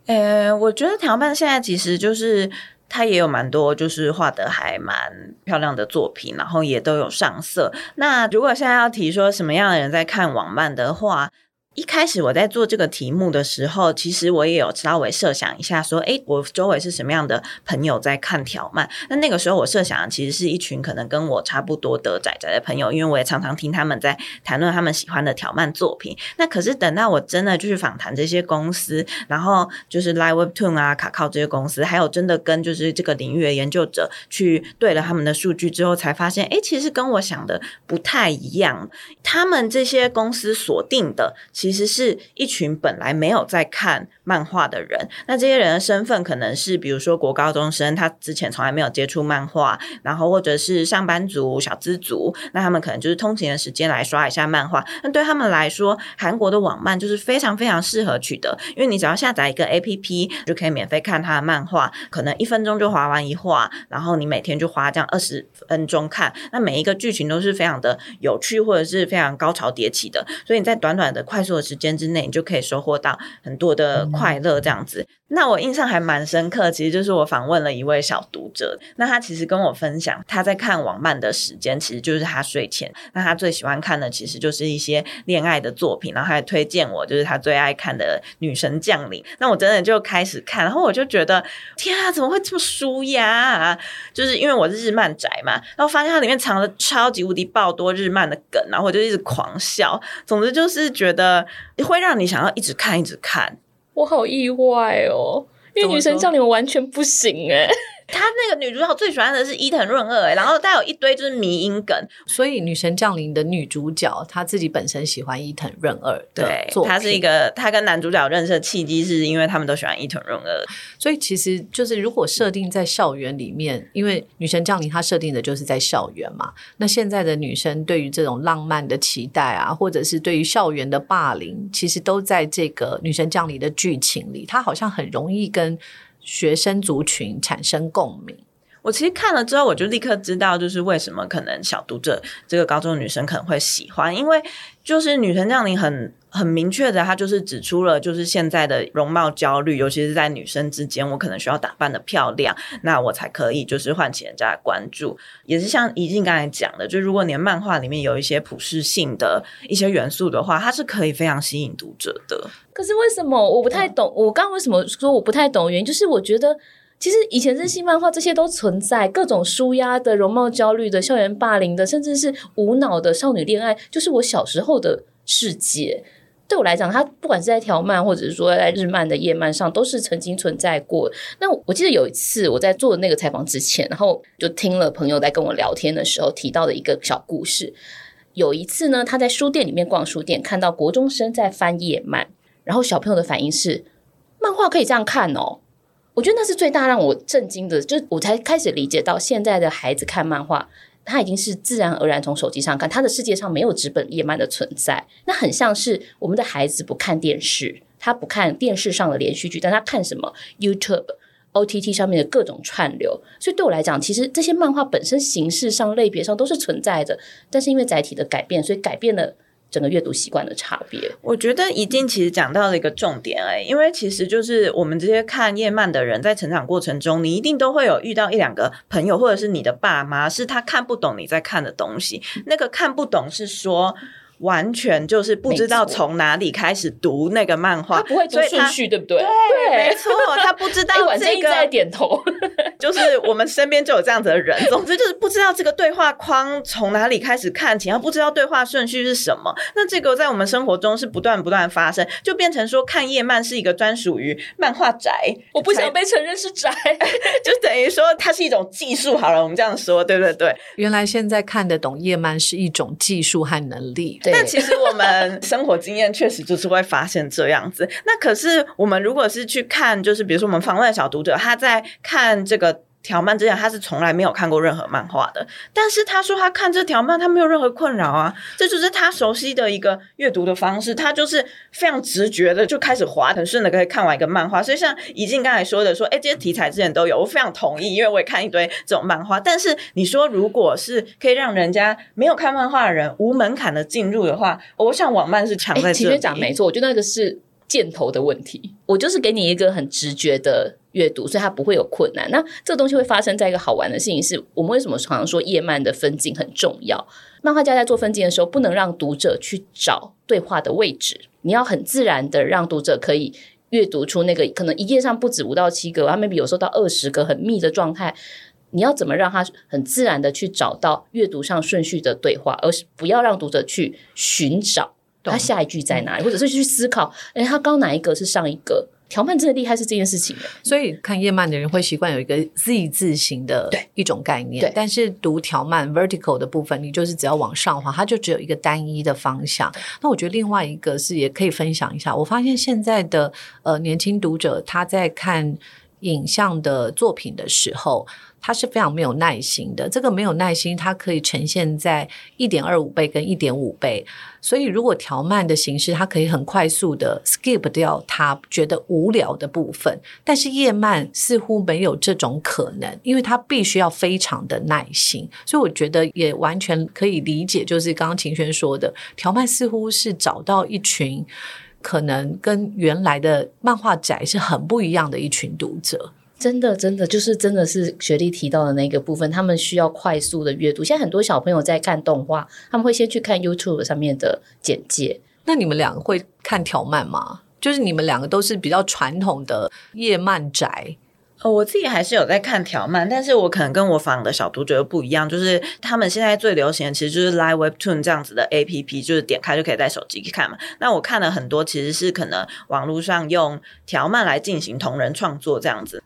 呃，我觉得条漫现在其实就是它也有蛮多就是画的还蛮漂亮的作品，然后也都有上色。那如果现在要提说什么样的人在看网漫的话，一开始我在做这个题目的时候，其实我也有稍微设想一下，说，哎，我周围是什么样的朋友在看条漫？那那个时候我设想的，其实是一群可能跟我差不多的仔仔的朋友，因为我也常常听他们在谈论他们喜欢的条漫作品。那可是等到我真的就是访谈这些公司，然后就是 Live Webtoon 啊、卡靠这些公司，还有真的跟就是这个领域的研究者去对了他们的数据之后，才发现，哎，其实跟我想的不太一样。他们这些公司锁定的，其其实是一群本来没有在看漫画的人。那这些人的身份可能是，比如说国高中生，他之前从来没有接触漫画，然后或者是上班族、小资族，那他们可能就是通勤的时间来刷一下漫画。那对他们来说，韩国的网漫就是非常非常适合取得，因为你只要下载一个 APP 就可以免费看他的漫画，可能一分钟就划完一画，然后你每天就花这样二十分钟看，那每一个剧情都是非常的有趣，或者是非常高潮迭起的，所以你在短短的快速的时间之内，你就可以收获到很多的快乐，这样子。那我印象还蛮深刻，其实就是我访问了一位小读者，那他其实跟我分享，他在看网漫的时间，其实就是他睡前。那他最喜欢看的，其实就是一些恋爱的作品，然后还推荐我，就是他最爱看的《女神降临》。那我真的就开始看，然后我就觉得，天啊，怎么会这么舒压啊？就是因为我是日漫宅嘛，然后发现它里面藏了超级无敌爆多日漫的梗，然后我就一直狂笑。总之就是觉得会让你想要一直看，一直看。我好意外哦，因为女神降临我完全不行哎。他那个女主角最喜欢的是伊藤润二，哎，然后带有一堆就是迷音梗，所以《女神降临》的女主角她自己本身喜欢伊藤润二，对，她是一个，她跟男主角认识的契机是因为他们都喜欢伊藤润二，所以其实就是如果设定在校园里面，因为《女神降临》它设定的就是在校园嘛，那现在的女生对于这种浪漫的期待啊，或者是对于校园的霸凌，其实都在这个《女神降临》的剧情里，它好像很容易跟。学生族群产生共鸣。我其实看了之后，我就立刻知道，就是为什么可能小读者这个高中女生可能会喜欢，因为就是女神降临很很明确的，她就是指出了就是现在的容貌焦虑，尤其是在女生之间，我可能需要打扮的漂亮，那我才可以就是唤起人家的关注。也是像怡静刚才讲的，就如果你的漫画里面有一些普适性的一些元素的话，它是可以非常吸引读者的。可是为什么我不太懂？我刚刚为什么说我不太懂？原因就是我觉得。其实以前日系漫画这些都存在，各种舒压的、容貌焦虑的、校园霸凌的，甚至是无脑的少女恋爱，就是我小时候的世界。对我来讲，它不管是在条漫，或者是说在日漫的页漫上，都是曾经存在过。那我记得有一次我在做那个采访之前，然后就听了朋友在跟我聊天的时候提到的一个小故事。有一次呢，他在书店里面逛书店，看到国中生在翻页漫，然后小朋友的反应是：漫画可以这样看哦。我觉得那是最大让我震惊的，就是我才开始理解到现在的孩子看漫画，他已经是自然而然从手机上看，他的世界上没有纸本页漫的存在。那很像是我们的孩子不看电视，他不看电视上的连续剧，但他看什么 YouTube、OTT 上面的各种串流。所以对我来讲，其实这些漫画本身形式上、类别上都是存在的，但是因为载体的改变，所以改变了。整个阅读习惯的差别，我觉得已经其实讲到了一个重点哎，因为其实就是我们这些看叶漫的人，在成长过程中，你一定都会有遇到一两个朋友，或者是你的爸妈，是他看不懂你在看的东西。那个看不懂是说。完全就是不知道从哪里开始读那个漫画，他不会读顺序，对不对？对，没错，他不知道 这个。在点头，就是我们身边就有这样子的人。总之就是不知道这个对话框从哪里开始看起，然后不知道对话顺序是什么。那这个在我们生活中是不断不断发生，就变成说看叶漫是一个专属于漫画宅。我不想被承认是宅，就等于说它是一种技术。好了，我们这样说，对对对。原来现在看得懂叶漫是一种技术和能力。但其实我们生活经验确实就是会发现这样子。那可是我们如果是去看，就是比如说我们访问小读者，他在看这个。条漫之前他是从来没有看过任何漫画的，但是他说他看这条漫他没有任何困扰啊，这就是他熟悉的一个阅读的方式，他就是非常直觉的就开始滑，很顺的可以看完一个漫画。所以像怡静刚才说的，说哎这些题材之前都有，我非常同意，因为我也看一堆这种漫画。但是你说如果是可以让人家没有看漫画的人无门槛的进入的话，我想网漫是强在这里。讲没错，我觉得那个是。箭头的问题，我就是给你一个很直觉的阅读，所以它不会有困难。那这个东西会发生在一个好玩的事情，是我们为什么常常说叶漫的分镜很重要？漫画家在做分镜的时候，不能让读者去找对话的位置，你要很自然的让读者可以阅读出那个可能一页上不止五到七个，它 maybe 有时候到二十个很密的状态。你要怎么让他很自然的去找到阅读上顺序的对话，而是不要让读者去寻找。他下一句在哪里，或者是去思考，哎，他刚哪一个是上一个？条漫真的厉害是这件事情。所以看叶漫的人会习惯有一个 Z 字形的一种概念，对但是读条漫 vertical 的部分，你就是只要往上滑，它就只有一个单一的方向。那我觉得另外一个是也可以分享一下，我发现现在的呃年轻读者他在看影像的作品的时候。他是非常没有耐心的，这个没有耐心，它可以呈现在一点二五倍跟一点五倍。所以，如果调慢的形式，它可以很快速的 skip 掉他觉得无聊的部分。但是夜漫似乎没有这种可能，因为他必须要非常的耐心。所以，我觉得也完全可以理解，就是刚刚秦轩说的，调慢似乎是找到一群可能跟原来的漫画宅是很不一样的一群读者。真的，真的就是真的是学历提到的那个部分，他们需要快速的阅读。现在很多小朋友在看动画，他们会先去看 YouTube 上面的简介。那你们两个会看条漫吗？就是你们两个都是比较传统的夜漫宅。呃，我自己还是有在看条漫，但是我可能跟我访的小读者不一样，就是他们现在最流行的其实就是 Live Webtoon 这样子的 A P P，就是点开就可以在手机看嘛。那我看了很多，其实是可能网络上用条漫来进行同人创作这样子。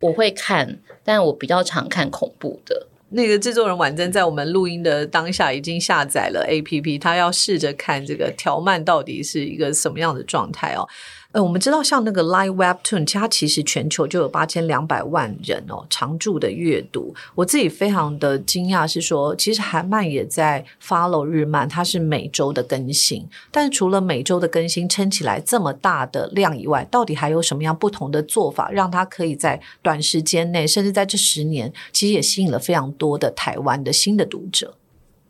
我会看，但我比较常看恐怖的。那个制作人婉珍在我们录音的当下已经下载了 A P P，他要试着看这个条漫到底是一个什么样的状态哦。呃，我们知道像那个 Live Webtoon，它其实全球就有八千两百万人哦常驻的阅读。我自己非常的惊讶，是说其实韩漫也在 follow 日漫，它是每周的更新。但除了每周的更新撑起来这么大的量以外，到底还有什么样不同的做法，让它可以在短时间内，甚至在这十年，其实也吸引了非常多的台湾的新的读者？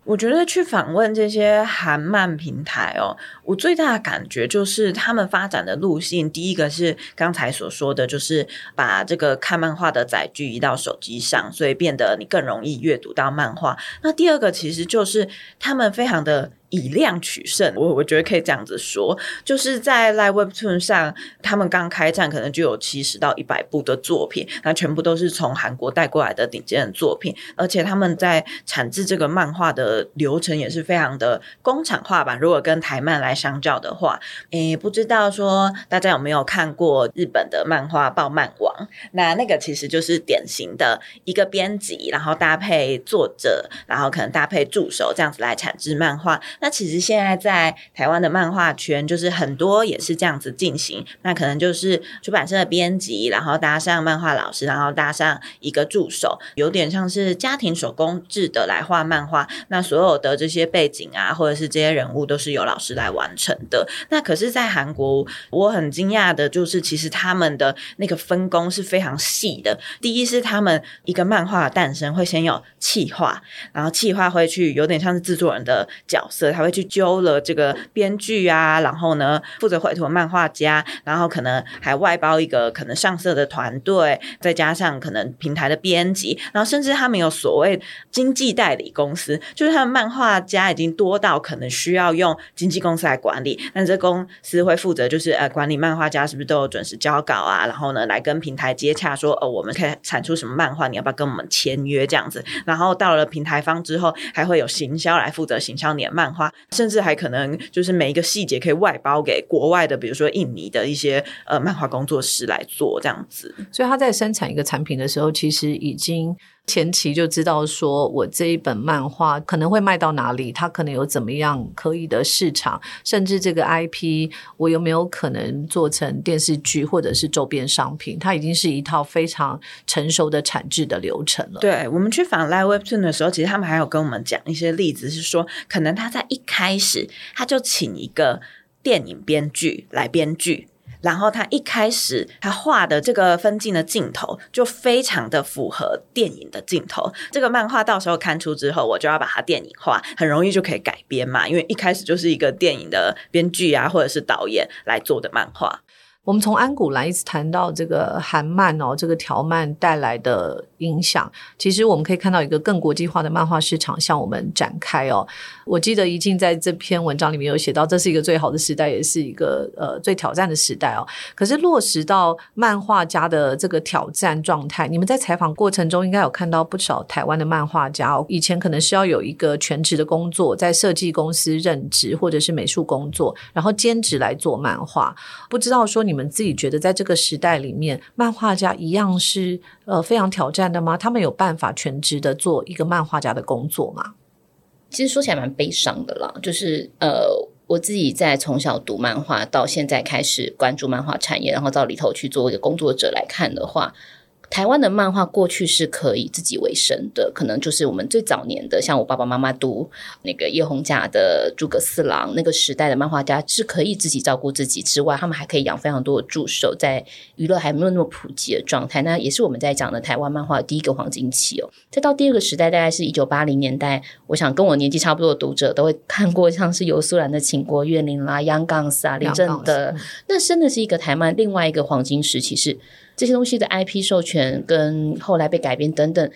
我觉得去访问这些韩漫平台哦，我最大的感觉就是他们发展的路线，第一个是刚才所说的，就是把这个看漫画的载具移到手机上，所以变得你更容易阅读到漫画。那第二个其实就是他们非常的。以量取胜，我我觉得可以这样子说，就是在 Live Webtoon 上，他们刚开战可能就有七十到一百部的作品，那全部都是从韩国带过来的顶尖的作品，而且他们在产制这个漫画的流程也是非常的工厂化吧。如果跟台漫来相较的话，诶，不知道说大家有没有看过日本的漫画《爆漫王》？那那个其实就是典型的一个编辑，然后搭配作者，然后可能搭配助手这样子来产制漫画。那其实现在在台湾的漫画圈，就是很多也是这样子进行。那可能就是出版社的编辑，然后搭上漫画老师，然后搭上一个助手，有点像是家庭手工制的来画漫画。那所有的这些背景啊，或者是这些人物，都是由老师来完成的。那可是，在韩国，我很惊讶的就是，其实他们的那个分工是非常细的。第一是他们一个漫画的诞生会先有企划，然后企划会去有点像是制作人的角色。他会去揪了这个编剧啊，然后呢负责绘图漫画家，然后可能还外包一个可能上色的团队，再加上可能平台的编辑，然后甚至他们有所谓经纪代理公司，就是他们漫画家已经多到可能需要用经纪公司来管理，那这公司会负责就是呃管理漫画家是不是都有准时交稿啊，然后呢来跟平台接洽说哦我们可以产出什么漫画，你要不要跟我们签约这样子，然后到了平台方之后，还会有行销来负责行销你的漫画。甚至还可能就是每一个细节可以外包给国外的，比如说印尼的一些呃漫画工作室来做这样子。所以他在生产一个产品的时候，其实已经。前期就知道说，我这一本漫画可能会卖到哪里，它可能有怎么样可以的市场，甚至这个 IP 我有没有可能做成电视剧或者是周边商品，它已经是一套非常成熟的产制的流程了。对我们去访 Live Webtoon 的时候，其实他们还有跟我们讲一些例子，是说可能他在一开始他就请一个电影编剧来编剧。然后他一开始他画的这个分镜的镜头就非常的符合电影的镜头。这个漫画到时候刊出之后，我就要把它电影化，很容易就可以改编嘛。因为一开始就是一个电影的编剧啊，或者是导演来做的漫画。我们从安古来一直谈到这个韩漫哦，这个条漫带来的。影响，其实我们可以看到一个更国际化的漫画市场向我们展开哦。我记得一静在这篇文章里面有写到，这是一个最好的时代，也是一个呃最挑战的时代哦。可是落实到漫画家的这个挑战状态，你们在采访过程中应该有看到不少台湾的漫画家哦，以前可能是要有一个全职的工作，在设计公司任职或者是美术工作，然后兼职来做漫画。不知道说你们自己觉得在这个时代里面，漫画家一样是呃非常挑战的吗？他们有办法全职的做一个漫画家的工作吗？其实说起来蛮悲伤的啦，就是呃，我自己在从小读漫画到现在开始关注漫画产业，然后到里头去做一个工作者来看的话。台湾的漫画过去是可以自己为生的，可能就是我们最早年的，像我爸爸妈妈读那个叶红甲的诸葛四郎那个时代的漫画家是可以自己照顾自己之外，他们还可以养非常多的助手，在娱乐还没有那么普及的状态，那也是我们在讲的台湾漫画第一个黄金期哦。再到第二个时代，大概是一九八零年代，我想跟我年纪差不多的读者都会看过，像是游苏兰的《秦国怨灵》啦、央杠斯啊、林正的，那真的是一个台湾另外一个黄金时期是。这些东西的 IP 授权跟后来被改编等等，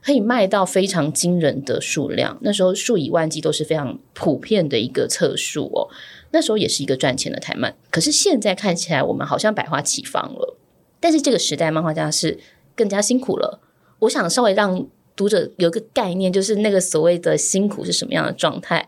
可以卖到非常惊人的数量。那时候数以万计都是非常普遍的一个测数哦。那时候也是一个赚钱的台漫。可是现在看起来，我们好像百花齐放了。但是这个时代漫画家是更加辛苦了。我想稍微让读者有个概念，就是那个所谓的辛苦是什么样的状态。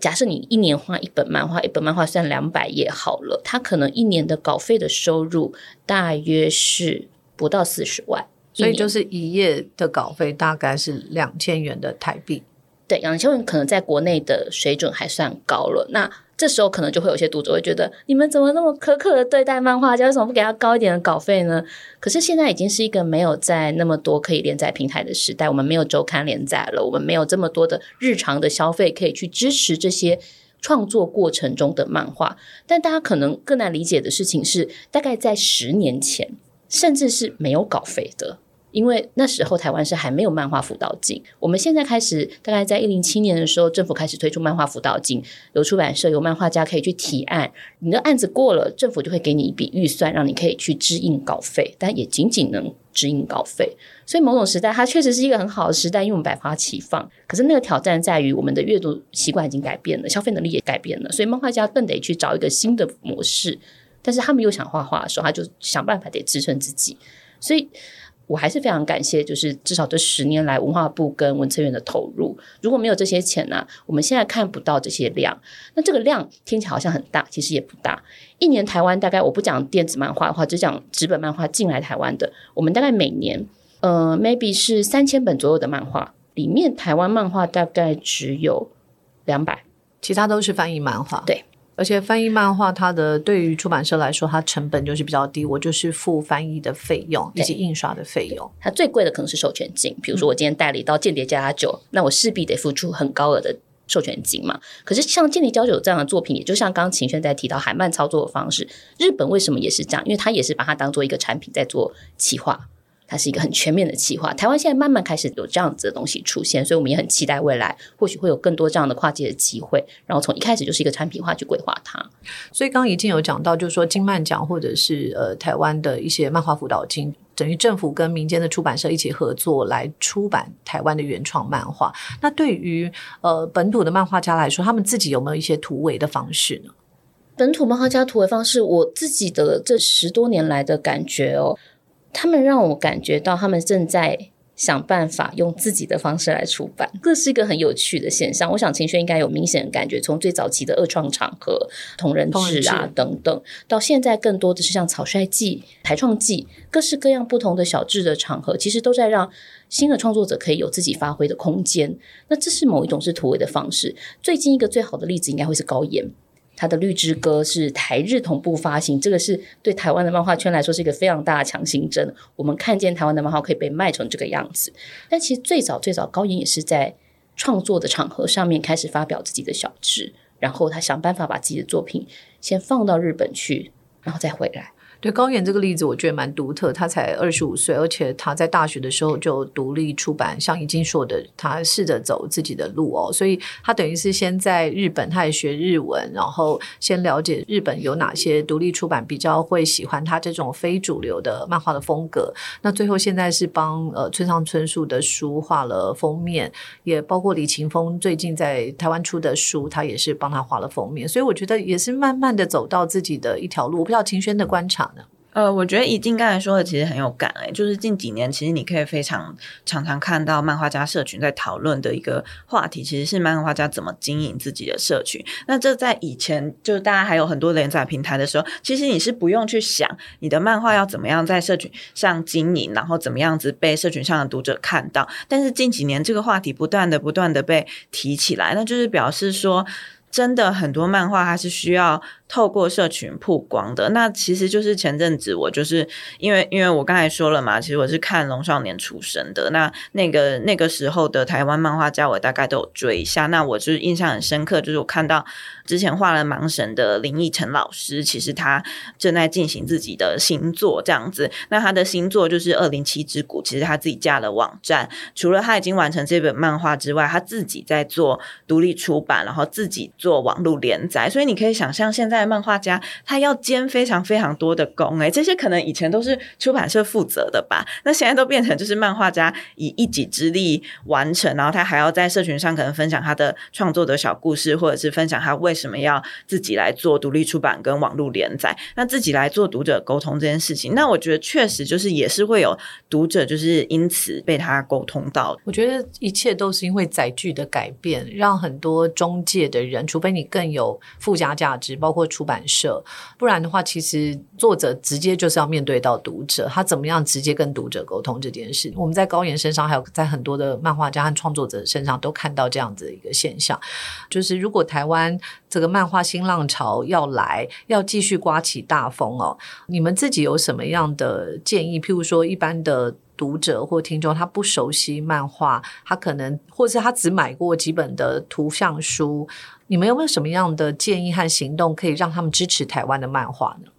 假设你一年画一本漫画，一本漫画算两百页好了，他可能一年的稿费的收入大约是不到四十万，所以就是一页的稿费大概是两千元的台币。对，两千元可能在国内的水准还算高了。那这时候可能就会有些读者会觉得，你们怎么那么苛刻的对待漫画家？为什么不给他高一点的稿费呢？可是现在已经是一个没有在那么多可以连载平台的时代，我们没有周刊连载了，我们没有这么多的日常的消费可以去支持这些创作过程中的漫画。但大家可能更难理解的事情是，大概在十年前，甚至是没有稿费的。因为那时候台湾是还没有漫画辅导金，我们现在开始，大概在一零七年的时候，政府开始推出漫画辅导金，有出版社有漫画家可以去提案，你的案子过了，政府就会给你一笔预算，让你可以去支应稿费，但也仅仅能支应稿费。所以某种时代，它确实是一个很好的时代，因为我们百花齐放。可是那个挑战在于，我们的阅读习惯已经改变了，消费能力也改变了，所以漫画家更得去找一个新的模式。但是他们又想画画的时候，他就想办法得支撑自己，所以。我还是非常感谢，就是至少这十年来文化部跟文策院的投入。如果没有这些钱呢，我们现在看不到这些量。那这个量听起来好像很大，其实也不大。一年台湾大概我不讲电子漫画的话，只讲纸本漫画进来台湾的，我们大概每年呃 maybe 是三千本左右的漫画，里面台湾漫画大概只有两百，其他都是翻译漫画。对。而且翻译漫画，它的对于出版社来说，它成本就是比较低，我就是付翻译的费用以及印刷的费用。它最贵的可能是授权金，比如说我今天代理到《间谍加加酒》，那我势必得付出很高额的授权金嘛。可是像《间谍加酒》这样的作品，也就像刚刚秦轩在提到海漫操作的方式，日本为什么也是这样？因为它也是把它当做一个产品在做企划。它是一个很全面的企划。台湾现在慢慢开始有这样子的东西出现，所以我们也很期待未来或许会有更多这样的跨界的机会。然后从一开始就是一个产品化去规划它。所以刚刚已经有讲到，就是说金漫奖或者是呃台湾的一些漫画辅导金，等于政府跟民间的出版社一起合作来出版台湾的原创漫画。那对于呃本土的漫画家来说，他们自己有没有一些突围的方式呢？本土漫画家突围方式，我自己的这十多年来的感觉哦。他们让我感觉到，他们正在想办法用自己的方式来出版，这是一个很有趣的现象。我想秦轩应该有明显的感觉，从最早期的二创场合、同人志啊等等，到现在更多的是像草率季、台创季，各式各样不同的小志的场合，其实都在让新的创作者可以有自己发挥的空间。那这是某一种是突围的方式。最近一个最好的例子，应该会是高岩。他的《绿之歌》是台日同步发行，这个是对台湾的漫画圈来说是一个非常大的强心针。我们看见台湾的漫画可以被卖成这个样子，但其实最早最早高岩也是在创作的场合上面开始发表自己的小志，然后他想办法把自己的作品先放到日本去，然后再回来。对高远这个例子，我觉得蛮独特。他才二十五岁，而且他在大学的时候就独立出版，像已经说的，他试着走自己的路哦。所以他等于是先在日本，他也学日文，然后先了解日本有哪些独立出版比较会喜欢他这种非主流的漫画的风格。那最后现在是帮呃村上春树的书画了封面，也包括李勤峰最近在台湾出的书，他也是帮他画了封面。所以我觉得也是慢慢的走到自己的一条路。我不知道秦轩的观察？呃，我觉得怡静刚才说的其实很有感诶，就是近几年其实你可以非常常常看到漫画家社群在讨论的一个话题，其实是漫画家怎么经营自己的社群。那这在以前就是大家还有很多连载平台的时候，其实你是不用去想你的漫画要怎么样在社群上经营，然后怎么样子被社群上的读者看到。但是近几年这个话题不断的不断的被提起来，那就是表示说，真的很多漫画它是需要。透过社群曝光的，那其实就是前阵子我就是因为因为我刚才说了嘛，其实我是看龙少年出生的，那那个那个时候的台湾漫画家，我大概都有追一下。那我就是印象很深刻，就是我看到之前画了盲神的林奕晨老师，其实他正在进行自己的新作这样子。那他的新作就是《二零七之谷》，其实他自己架了网站，除了他已经完成这本漫画之外，他自己在做独立出版，然后自己做网络连载。所以你可以想象现在。在漫画家，他要兼非常非常多的工，哎，这些可能以前都是出版社负责的吧？那现在都变成就是漫画家以一己之力完成，然后他还要在社群上可能分享他的创作的小故事，或者是分享他为什么要自己来做独立出版跟网络连载，那自己来做读者沟通这件事情。那我觉得确实就是也是会有读者就是因此被他沟通到。我觉得一切都是因为载具的改变，让很多中介的人，除非你更有附加价值，包括。出版社，不然的话，其实作者直接就是要面对到读者，他怎么样直接跟读者沟通这件事？我们在高岩身上，还有在很多的漫画家和创作者身上，都看到这样子的一个现象。就是如果台湾这个漫画新浪潮要来，要继续刮起大风哦，你们自己有什么样的建议？譬如说，一般的读者或听众，他不熟悉漫画，他可能或者是他只买过几本的图像书。你们有没有什么样的建议和行动，可以让他们支持台湾的漫画呢？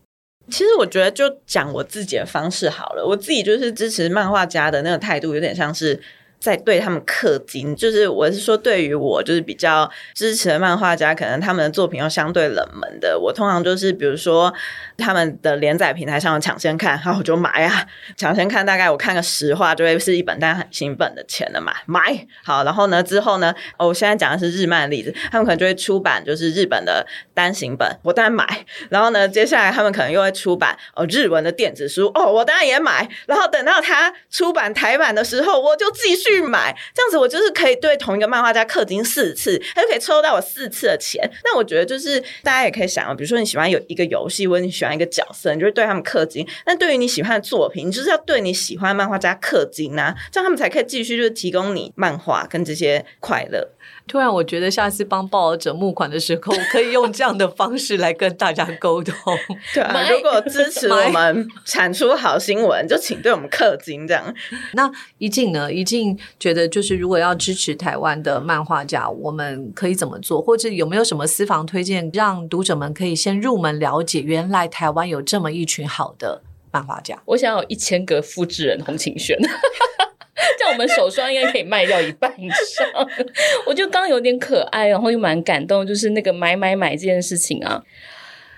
其实我觉得，就讲我自己的方式好了。我自己就是支持漫画家的那个态度，有点像是。在对他们氪金，就是我是说，对于我就是比较支持的漫画家，可能他们的作品又相对冷门的，我通常就是比如说他们的连载平台上抢先看，然后我就买啊，抢先看，大概我看个十话就会是一本单行本的钱了嘛，买好，然后呢之后呢，哦，我现在讲的是日漫的例子，他们可能就会出版就是日本的单行本，我当然买，然后呢接下来他们可能又会出版哦日文的电子书，哦，我当然也买，然后等到他出版台版的时候，我就继续。去买这样子，我就是可以对同一个漫画家氪金四次，他就可以抽到我四次的钱。那我觉得就是大家也可以想，比如说你喜欢有一个游戏，或者你喜欢一个角色，你就会对他们氪金。那对于你喜欢的作品，你就是要对你喜欢漫画家氪金啊，这样他们才可以继续就是提供你漫画跟这些快乐。突然，我觉得下次帮报者募款的时候，可以用这样的方式来跟大家沟通。对啊，如果支持我们产出好新闻，就请对我们氪金。这样，那一静呢？一静觉得，就是如果要支持台湾的漫画家，我们可以怎么做？或者有没有什么私房推荐，让读者们可以先入门了解，原来台湾有这么一群好的漫画家？我想有一千个复制人洪晴轩。这样我们手霜应该可以卖掉一半以上。我觉得刚刚有点可爱，然后又蛮感动，就是那个买买买这件事情啊。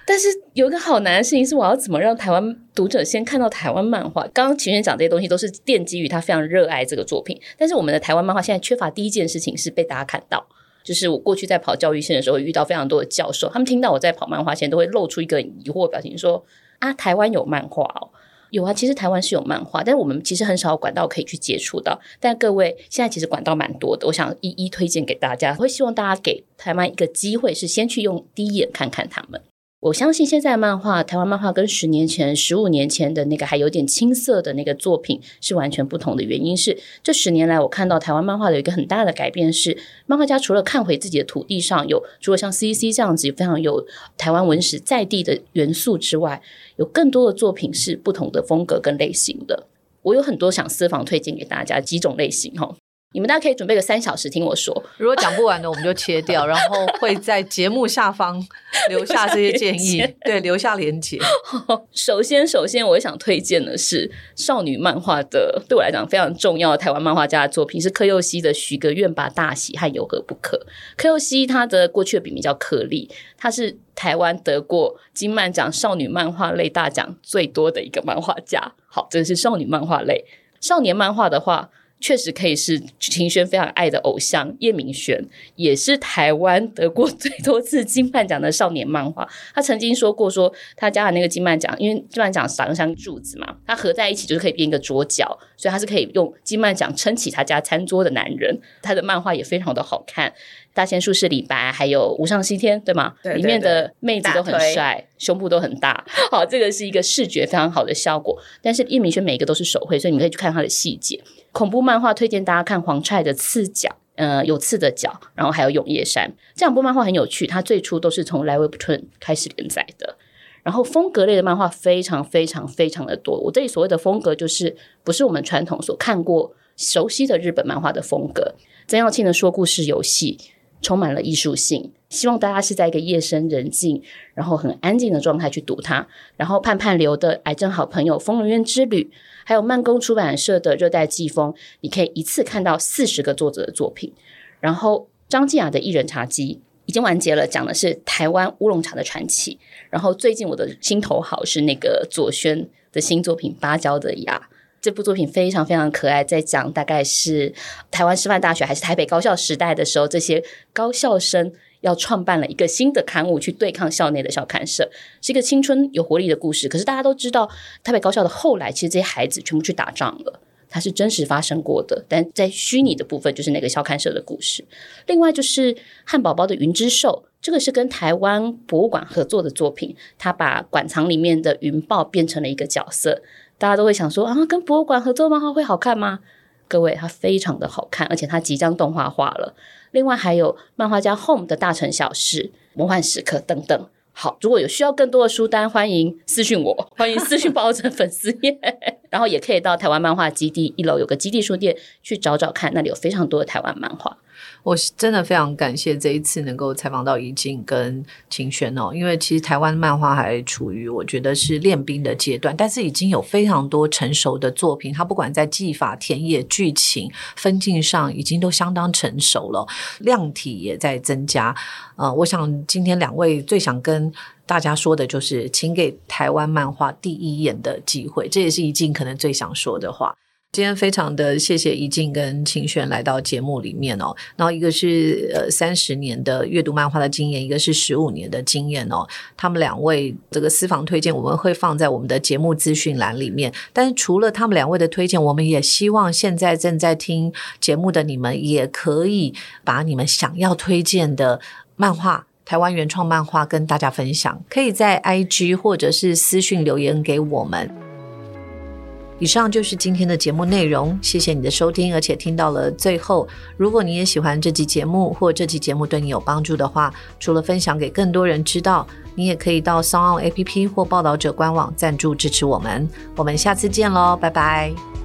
但是有一个好难的事情是，我要怎么让台湾读者先看到台湾漫画？刚刚秦轩讲这些东西都是奠基于他非常热爱这个作品。但是我们的台湾漫画现在缺乏第一件事情是被大家看到。就是我过去在跑教育线的时候，遇到非常多的教授，他们听到我在跑漫画线，都会露出一个疑惑表情，说：“啊，台湾有漫画哦。”有啊，其实台湾是有漫画，但是我们其实很少管道可以去接触到。但各位现在其实管道蛮多的，我想一一推荐给大家。我会希望大家给台湾一个机会，是先去用第一眼看看他们。我相信现在漫画，台湾漫画跟十年前、十五年前的那个还有点青涩的那个作品是完全不同的。原因是这十年来，我看到台湾漫画的一个很大的改变是，漫画家除了看回自己的土地上有，除了像 C C 这样子非常有台湾文史在地的元素之外，有更多的作品是不同的风格跟类型的。我有很多想私房推荐给大家几种类型哈。你们大家可以准备个三小时听我说。如果讲不完的，我们就切掉，然后会在节目下方 留下这些建议，对，留下连接。首先，首先我想推荐的是少女漫画的，对我来讲非常重要的台湾漫画家的作品是柯佑熙的《许个愿吧，大喜》和《有何不可》。柯佑熙他的过去的笔名叫柯利，他是台湾得过金漫奖少女漫画类大奖最多的一个漫画家。好，这是少女漫画类，少年漫画的话。确实可以是秦轩非常爱的偶像叶明轩，也是台湾得过最多次金漫奖的少年漫画。他曾经说过，说他家的那个金漫奖，因为金漫奖长得像柱子嘛，它合在一起就是可以变一个桌角，所以他是可以用金漫奖撑起他家餐桌的男人。他的漫画也非常的好看。大仙术士李白，还有无上西天，对吗？对，里面的妹子都很帅，胸部都很大。好，这个是一个视觉非常好的效果。但是叶明轩每一个都是手绘，所以你可以去看他的细节。恐怖漫画推荐大家看黄踹的刺脚，呃，有刺的脚，然后还有永夜山这两部漫画很有趣。它最初都是从莱维普顿开始连载的，然后风格类的漫画非常非常非常的多。我这里所谓的风格，就是不是我们传统所看过熟悉的日本漫画的风格。曾耀庆的说故事游戏。充满了艺术性，希望大家是在一个夜深人静，然后很安静的状态去读它。然后盼盼流的癌症好朋友《疯人院之旅》，还有慢工出版社的《热带季风》，你可以一次看到四十个作者的作品。然后张静雅的《一人茶几》已经完结了，讲的是台湾乌龙茶的传奇。然后最近我的心头好是那个左轩的新作品《芭蕉的芽》。这部作品非常非常可爱，在讲大概是台湾师范大学还是台北高校时代的时候，这些高校生要创办了一个新的刊物去对抗校内的校刊社，是一个青春有活力的故事。可是大家都知道，台北高校的后来，其实这些孩子全部去打仗了，它是真实发生过的。但在虚拟的部分，就是那个校刊社的故事。另外就是汉堡包的云之兽，这个是跟台湾博物馆合作的作品，他把馆藏里面的云豹变成了一个角色。大家都会想说啊，跟博物馆合作漫画会好看吗？各位，它非常的好看，而且它即将动画化了。另外还有漫画家 Home 的大城小事、魔幻时刻等等。好，如果有需要更多的书单，欢迎私信我，欢迎私信包拯粉丝页，然后也可以到台湾漫画基地一楼有个基地书店去找找看，那里有非常多的台湾漫画。我是真的非常感谢这一次能够采访到怡静跟秦轩哦，因为其实台湾漫画还处于我觉得是练兵的阶段，但是已经有非常多成熟的作品，它不管在技法、田野、剧情、分镜上，已经都相当成熟了，量体也在增加。呃，我想今天两位最想跟大家说的就是，请给台湾漫画第一眼的机会，这也是怡静可能最想说的话。今天非常的谢谢怡静跟清轩来到节目里面哦，然后一个是呃三十年的阅读漫画的经验，一个是十五年的经验哦。他们两位这个私房推荐我们会放在我们的节目资讯栏里面，但是除了他们两位的推荐，我们也希望现在正在听节目的你们也可以把你们想要推荐的漫画、台湾原创漫画跟大家分享，可以在 IG 或者是私讯留言给我们。以上就是今天的节目内容，谢谢你的收听，而且听到了最后。如果你也喜欢这期节目，或这期节目对你有帮助的话，除了分享给更多人知道，你也可以到 s o n g APP 或报道者官网赞助支持我们。我们下次见喽，拜拜。